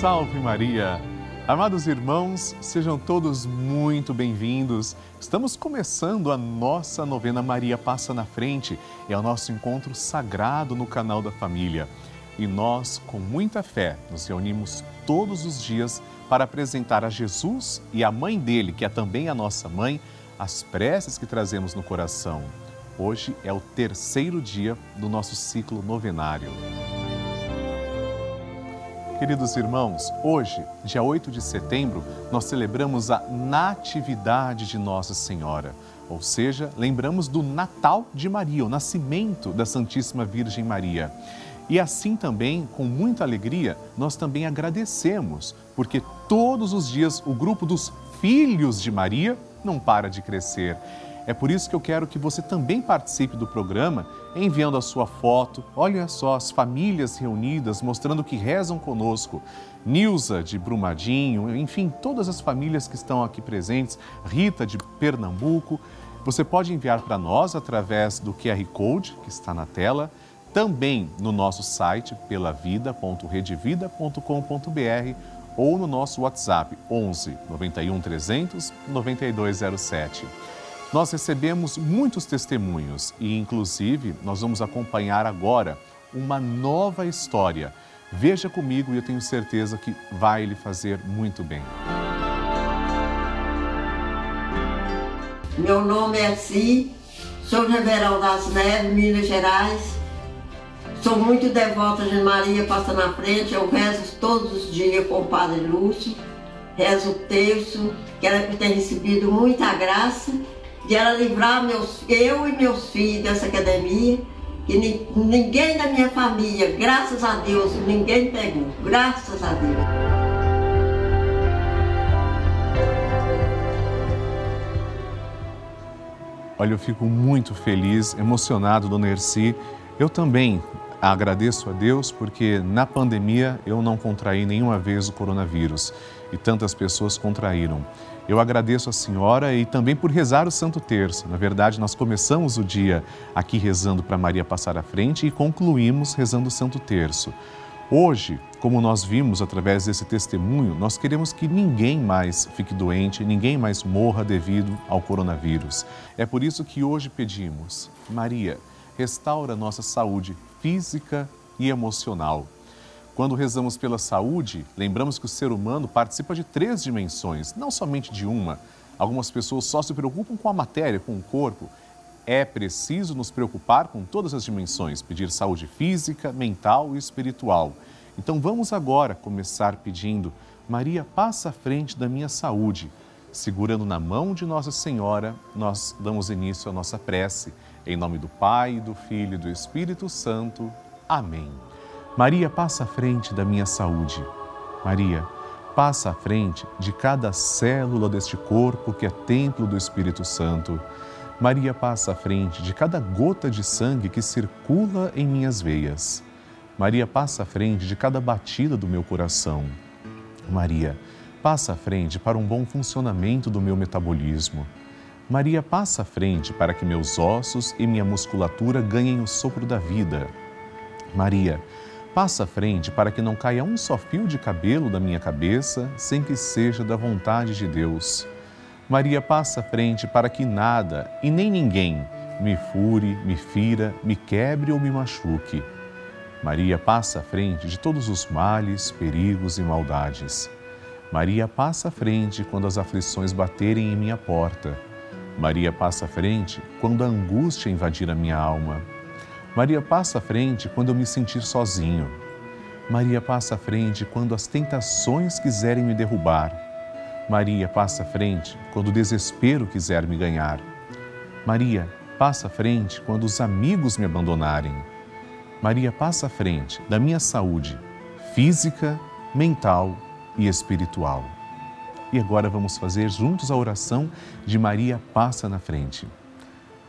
Salve Maria! Amados irmãos, sejam todos muito bem-vindos. Estamos começando a nossa novena Maria Passa na Frente. É o nosso encontro sagrado no canal da família. E nós, com muita fé, nos reunimos todos os dias para apresentar a Jesus e a mãe dele, que é também a nossa mãe, as preces que trazemos no coração. Hoje é o terceiro dia do nosso ciclo novenário. Queridos irmãos, hoje, dia 8 de setembro, nós celebramos a Natividade de Nossa Senhora, ou seja, lembramos do Natal de Maria, o nascimento da Santíssima Virgem Maria. E assim também, com muita alegria, nós também agradecemos, porque todos os dias o grupo dos Filhos de Maria não para de crescer. É por isso que eu quero que você também participe do programa, enviando a sua foto. Olha só as famílias reunidas, mostrando que rezam conosco. Nilza de Brumadinho, enfim, todas as famílias que estão aqui presentes, Rita de Pernambuco. Você pode enviar para nós através do QR Code que está na tela, também no nosso site pelavida.redevida.com.br ou no nosso WhatsApp 11 91 300 9207. Nós recebemos muitos testemunhos e, inclusive, nós vamos acompanhar agora uma nova história. Veja comigo e eu tenho certeza que vai lhe fazer muito bem. Meu nome é Si, sou Ribeirão das Neves, Minas Gerais. Sou muito devota de Maria Passa na Frente, eu rezo todos os dias com o Padre Lúcio, rezo o terço, quero ter recebido muita graça de ela livrar meus, eu e meus filhos dessa academia, que ninguém da minha família, graças a Deus, ninguém pegou, graças a Deus. Olha, eu fico muito feliz, emocionado, dona Erci. Eu também agradeço a Deus porque na pandemia eu não contraí nenhuma vez o coronavírus e tantas pessoas contraíram. Eu agradeço a senhora e também por rezar o Santo Terço. Na verdade, nós começamos o dia aqui rezando para Maria passar à frente e concluímos rezando o Santo Terço. Hoje, como nós vimos através desse testemunho, nós queremos que ninguém mais fique doente, ninguém mais morra devido ao coronavírus. É por isso que hoje pedimos, Maria, restaura nossa saúde física e emocional. Quando rezamos pela saúde, lembramos que o ser humano participa de três dimensões, não somente de uma. Algumas pessoas só se preocupam com a matéria, com o corpo. É preciso nos preocupar com todas as dimensões, pedir saúde física, mental e espiritual. Então vamos agora começar pedindo: Maria, passa à frente da minha saúde. Segurando na mão de Nossa Senhora, nós damos início à nossa prece. Em nome do Pai, do Filho e do Espírito Santo. Amém. Maria passa à frente da minha saúde. Maria passa à frente de cada célula deste corpo que é templo do Espírito Santo. Maria passa à frente de cada gota de sangue que circula em minhas veias. Maria passa à frente de cada batida do meu coração. Maria passa à frente para um bom funcionamento do meu metabolismo. Maria passa à frente para que meus ossos e minha musculatura ganhem o sopro da vida. Maria Passa à frente para que não caia um só fio de cabelo da minha cabeça sem que seja da vontade de Deus. Maria passa à frente para que nada e nem ninguém me fure, me fira, me quebre ou me machuque. Maria passa à frente de todos os males, perigos e maldades. Maria passa à frente quando as aflições baterem em minha porta. Maria passa à frente quando a angústia invadir a minha alma. Maria passa à frente quando eu me sentir sozinho. Maria passa à frente quando as tentações quiserem me derrubar. Maria passa à frente quando o desespero quiser me ganhar. Maria passa à frente quando os amigos me abandonarem. Maria passa à frente da minha saúde física, mental e espiritual. E agora vamos fazer juntos a oração de Maria passa na frente.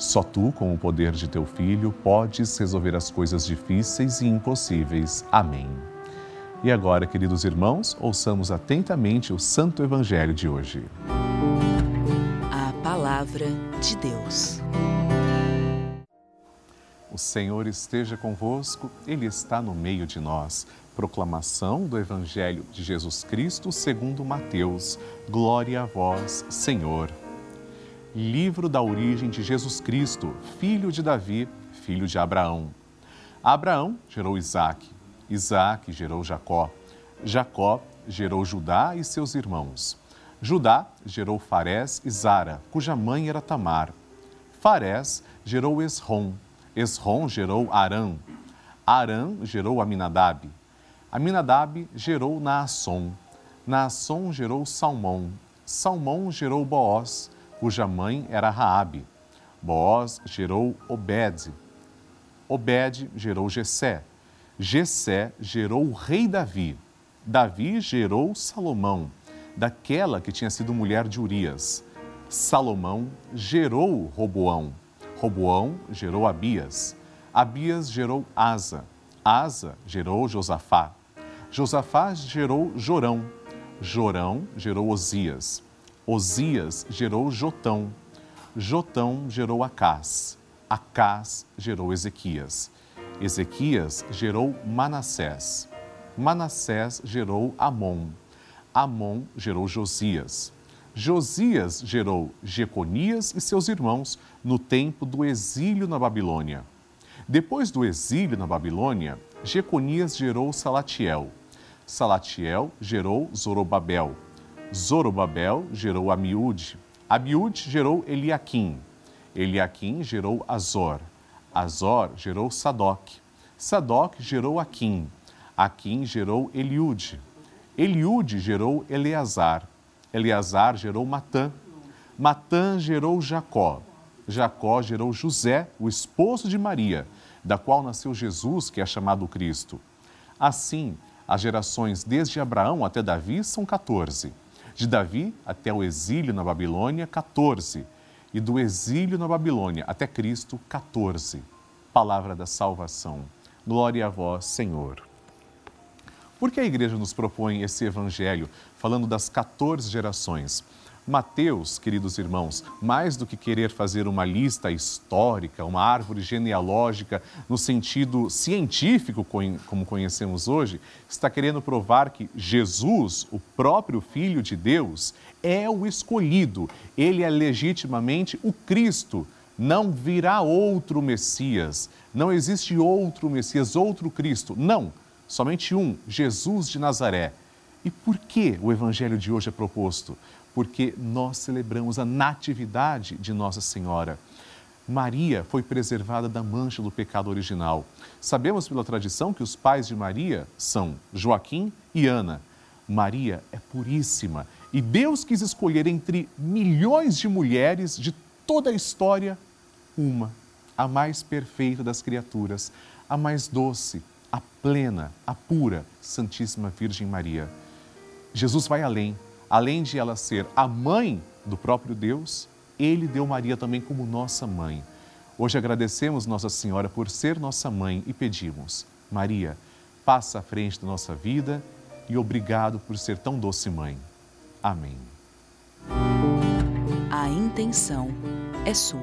Só tu, com o poder de teu filho, podes resolver as coisas difíceis e impossíveis. Amém. E agora, queridos irmãos, ouçamos atentamente o Santo Evangelho de hoje. A Palavra de Deus. O Senhor esteja convosco, Ele está no meio de nós. Proclamação do Evangelho de Jesus Cristo segundo Mateus. Glória a vós, Senhor. Livro da origem de Jesus Cristo, filho de Davi, filho de Abraão. Abraão gerou Isaque, Isaque gerou Jacó, Jacó gerou Judá e seus irmãos. Judá gerou Farés e Zara, cuja mãe era Tamar. Farés gerou Esrom, Esrom gerou Arã, Arã gerou Aminadab, Aminadab gerou Naasson. Naasson gerou Salmão. Salmão gerou Boaz, cuja mãe era Raabe. Boaz gerou Obed. Obed gerou Jessé. Jessé gerou o rei Davi. Davi gerou Salomão, daquela que tinha sido mulher de Urias. Salomão gerou Roboão. Roboão gerou Abias. Abias gerou Asa. Asa gerou Josafá. Josafá gerou Jorão, Jorão gerou Osias, Osias gerou Jotão, Jotão gerou Acás, Acás gerou Ezequias, Ezequias gerou Manassés, Manassés gerou Amon, Amon gerou Josias, Josias gerou Jeconias e seus irmãos no tempo do exílio na Babilônia. Depois do exílio na Babilônia, Jeconias gerou Salatiel, Salatiel gerou Zorobabel. Zorobabel gerou Amiúde. Amiúde gerou Eliaquim. Eliaquim gerou Azor. Azor gerou Sadoc. Sadoc gerou Aquim. Aquim gerou Eliude. Eliude gerou Eleazar. Eleazar gerou Matã. Matã gerou Jacó. Jacó gerou José, o esposo de Maria, da qual nasceu Jesus, que é chamado Cristo. Assim, as gerações desde Abraão até Davi são 14. De Davi até o exílio na Babilônia, 14. E do exílio na Babilônia até Cristo, 14. Palavra da salvação. Glória a vós, Senhor. Por que a igreja nos propõe esse evangelho falando das 14 gerações? Mateus, queridos irmãos, mais do que querer fazer uma lista histórica, uma árvore genealógica no sentido científico, como conhecemos hoje, está querendo provar que Jesus, o próprio Filho de Deus, é o escolhido, ele é legitimamente o Cristo. Não virá outro Messias, não existe outro Messias, outro Cristo. Não, somente um, Jesus de Nazaré. E por que o evangelho de hoje é proposto? Porque nós celebramos a natividade de Nossa Senhora. Maria foi preservada da mancha do pecado original. Sabemos pela tradição que os pais de Maria são Joaquim e Ana. Maria é puríssima e Deus quis escolher entre milhões de mulheres de toda a história uma, a mais perfeita das criaturas, a mais doce, a plena, a pura, Santíssima Virgem Maria. Jesus vai além além de ela ser a mãe do próprio Deus, ele deu Maria também como nossa mãe. Hoje agradecemos Nossa Senhora por ser nossa mãe e pedimos: Maria, passa à frente da nossa vida e obrigado por ser tão doce mãe. Amém. A intenção é sua.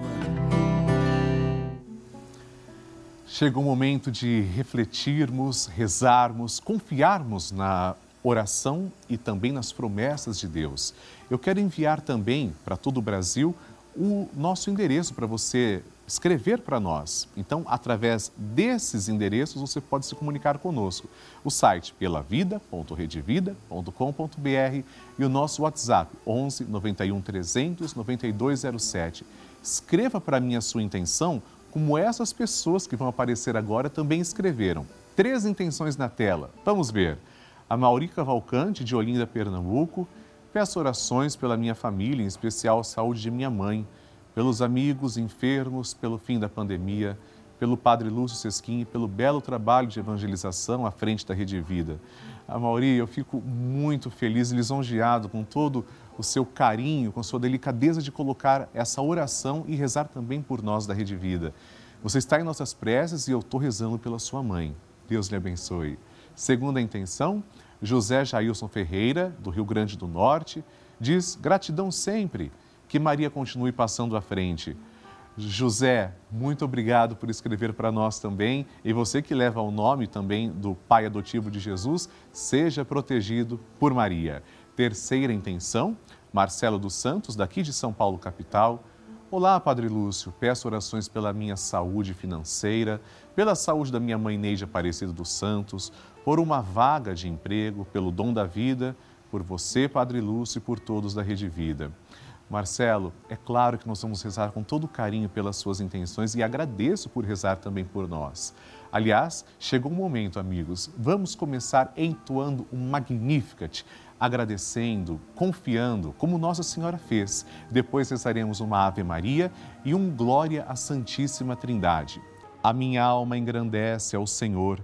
Chega o momento de refletirmos, rezarmos, confiarmos na oração e também nas promessas de Deus. Eu quero enviar também para todo o Brasil o nosso endereço para você escrever para nós. Então, através desses endereços, você pode se comunicar conosco. O site pelavida.redevida.com.br e o nosso WhatsApp 11 91 300 9207. Escreva para mim a sua intenção, como essas pessoas que vão aparecer agora também escreveram. Três intenções na tela. Vamos ver. A Mauri Cavalcante, de Olinda, Pernambuco. Peço orações pela minha família, em especial a saúde de minha mãe pelos amigos enfermos, pelo fim da pandemia, pelo Padre Lúcio Sesquim, pelo belo trabalho de evangelização à frente da Rede Vida. A Mauri, eu fico muito feliz e lisonjeado com todo o seu carinho, com sua delicadeza de colocar essa oração e rezar também por nós da Rede Vida. Você está em nossas preces e eu estou rezando pela sua mãe. Deus lhe abençoe. Segunda intenção, José Jailson Ferreira, do Rio Grande do Norte, diz gratidão sempre que Maria continue passando à frente. José, muito obrigado por escrever para nós também. E você que leva o nome também do pai adotivo de Jesus, seja protegido por Maria. Terceira intenção, Marcelo dos Santos, daqui de São Paulo, capital. Olá, Padre Lúcio. Peço orações pela minha saúde financeira, pela saúde da minha mãe Neide Aparecida dos Santos, por uma vaga de emprego, pelo dom da vida, por você, Padre Lúcio, e por todos da Rede Vida. Marcelo, é claro que nós vamos rezar com todo carinho pelas suas intenções e agradeço por rezar também por nós. Aliás, chegou o um momento, amigos, vamos começar entoando um Magnificat, agradecendo, confiando, como Nossa Senhora fez. Depois rezaremos uma Ave Maria e um Glória à Santíssima Trindade. A minha alma engrandece ao Senhor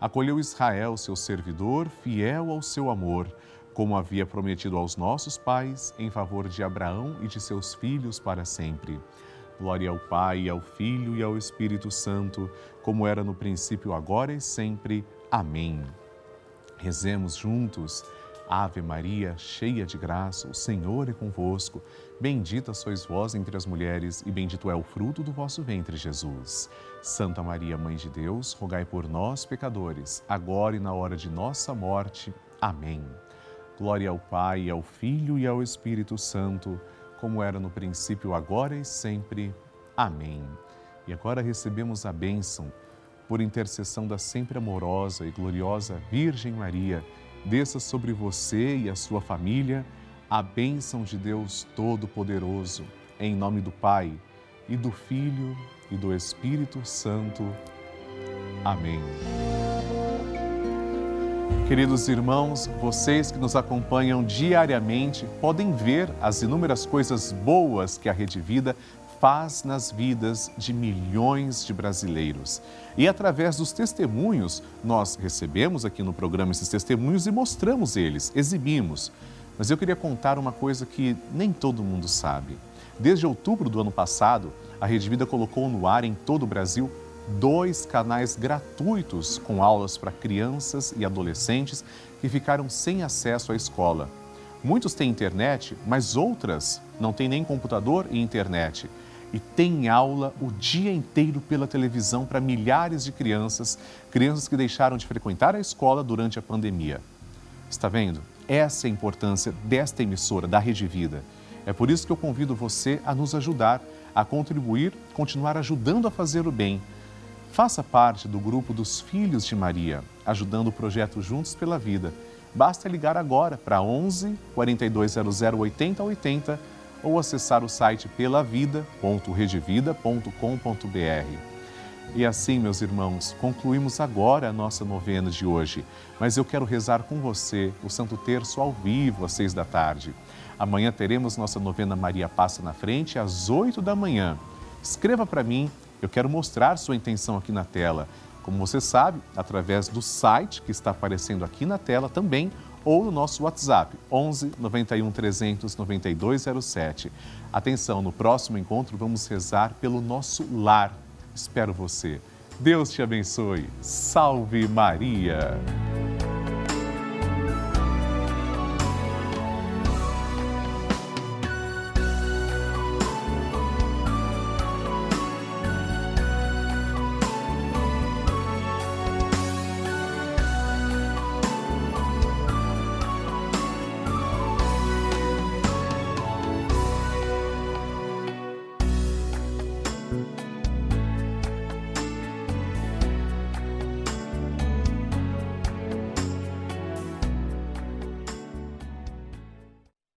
acolheu Israel, seu servidor, fiel ao seu amor, como havia prometido aos nossos pais, em favor de Abraão e de seus filhos para sempre. Glória ao Pai, ao Filho e ao Espírito Santo, como era no princípio, agora e sempre. Amém. Rezemos juntos. Ave Maria, cheia de graça, o Senhor é convosco. Bendita sois vós entre as mulheres, e bendito é o fruto do vosso ventre, Jesus. Santa Maria, Mãe de Deus, rogai por nós, pecadores, agora e na hora de nossa morte. Amém. Glória ao Pai, ao Filho e ao Espírito Santo, como era no princípio, agora e sempre. Amém. E agora recebemos a bênção, por intercessão da sempre amorosa e gloriosa Virgem Maria desça sobre você e a sua família a bênção de Deus Todo-Poderoso, em nome do Pai e do Filho e do Espírito Santo. Amém. Queridos irmãos, vocês que nos acompanham diariamente podem ver as inúmeras coisas boas que a Rede Vida faz nas vidas de milhões de brasileiros. E através dos testemunhos, nós recebemos aqui no programa esses testemunhos e mostramos eles, exibimos. Mas eu queria contar uma coisa que nem todo mundo sabe. Desde outubro do ano passado, a Rede Vida colocou no ar em todo o Brasil dois canais gratuitos com aulas para crianças e adolescentes que ficaram sem acesso à escola. Muitos têm internet, mas outras não têm nem computador e internet e tem aula o dia inteiro pela televisão para milhares de crianças, crianças que deixaram de frequentar a escola durante a pandemia. Está vendo? Essa é a importância desta emissora, da Rede Vida. É por isso que eu convido você a nos ajudar, a contribuir, continuar ajudando a fazer o bem. Faça parte do grupo dos Filhos de Maria, ajudando o projeto Juntos pela Vida. Basta ligar agora para 11 4200 8080 ou acessar o site pelavida.redevida.com.br. E assim, meus irmãos, concluímos agora a nossa novena de hoje. Mas eu quero rezar com você o Santo Terço ao vivo às seis da tarde. Amanhã teremos nossa novena Maria Passa na Frente às oito da manhã. Escreva para mim, eu quero mostrar sua intenção aqui na tela. Como você sabe, através do site que está aparecendo aqui na tela também, ou no nosso WhatsApp 11 91 300 9207. Atenção, no próximo encontro vamos rezar pelo nosso lar. Espero você. Deus te abençoe. Salve Maria!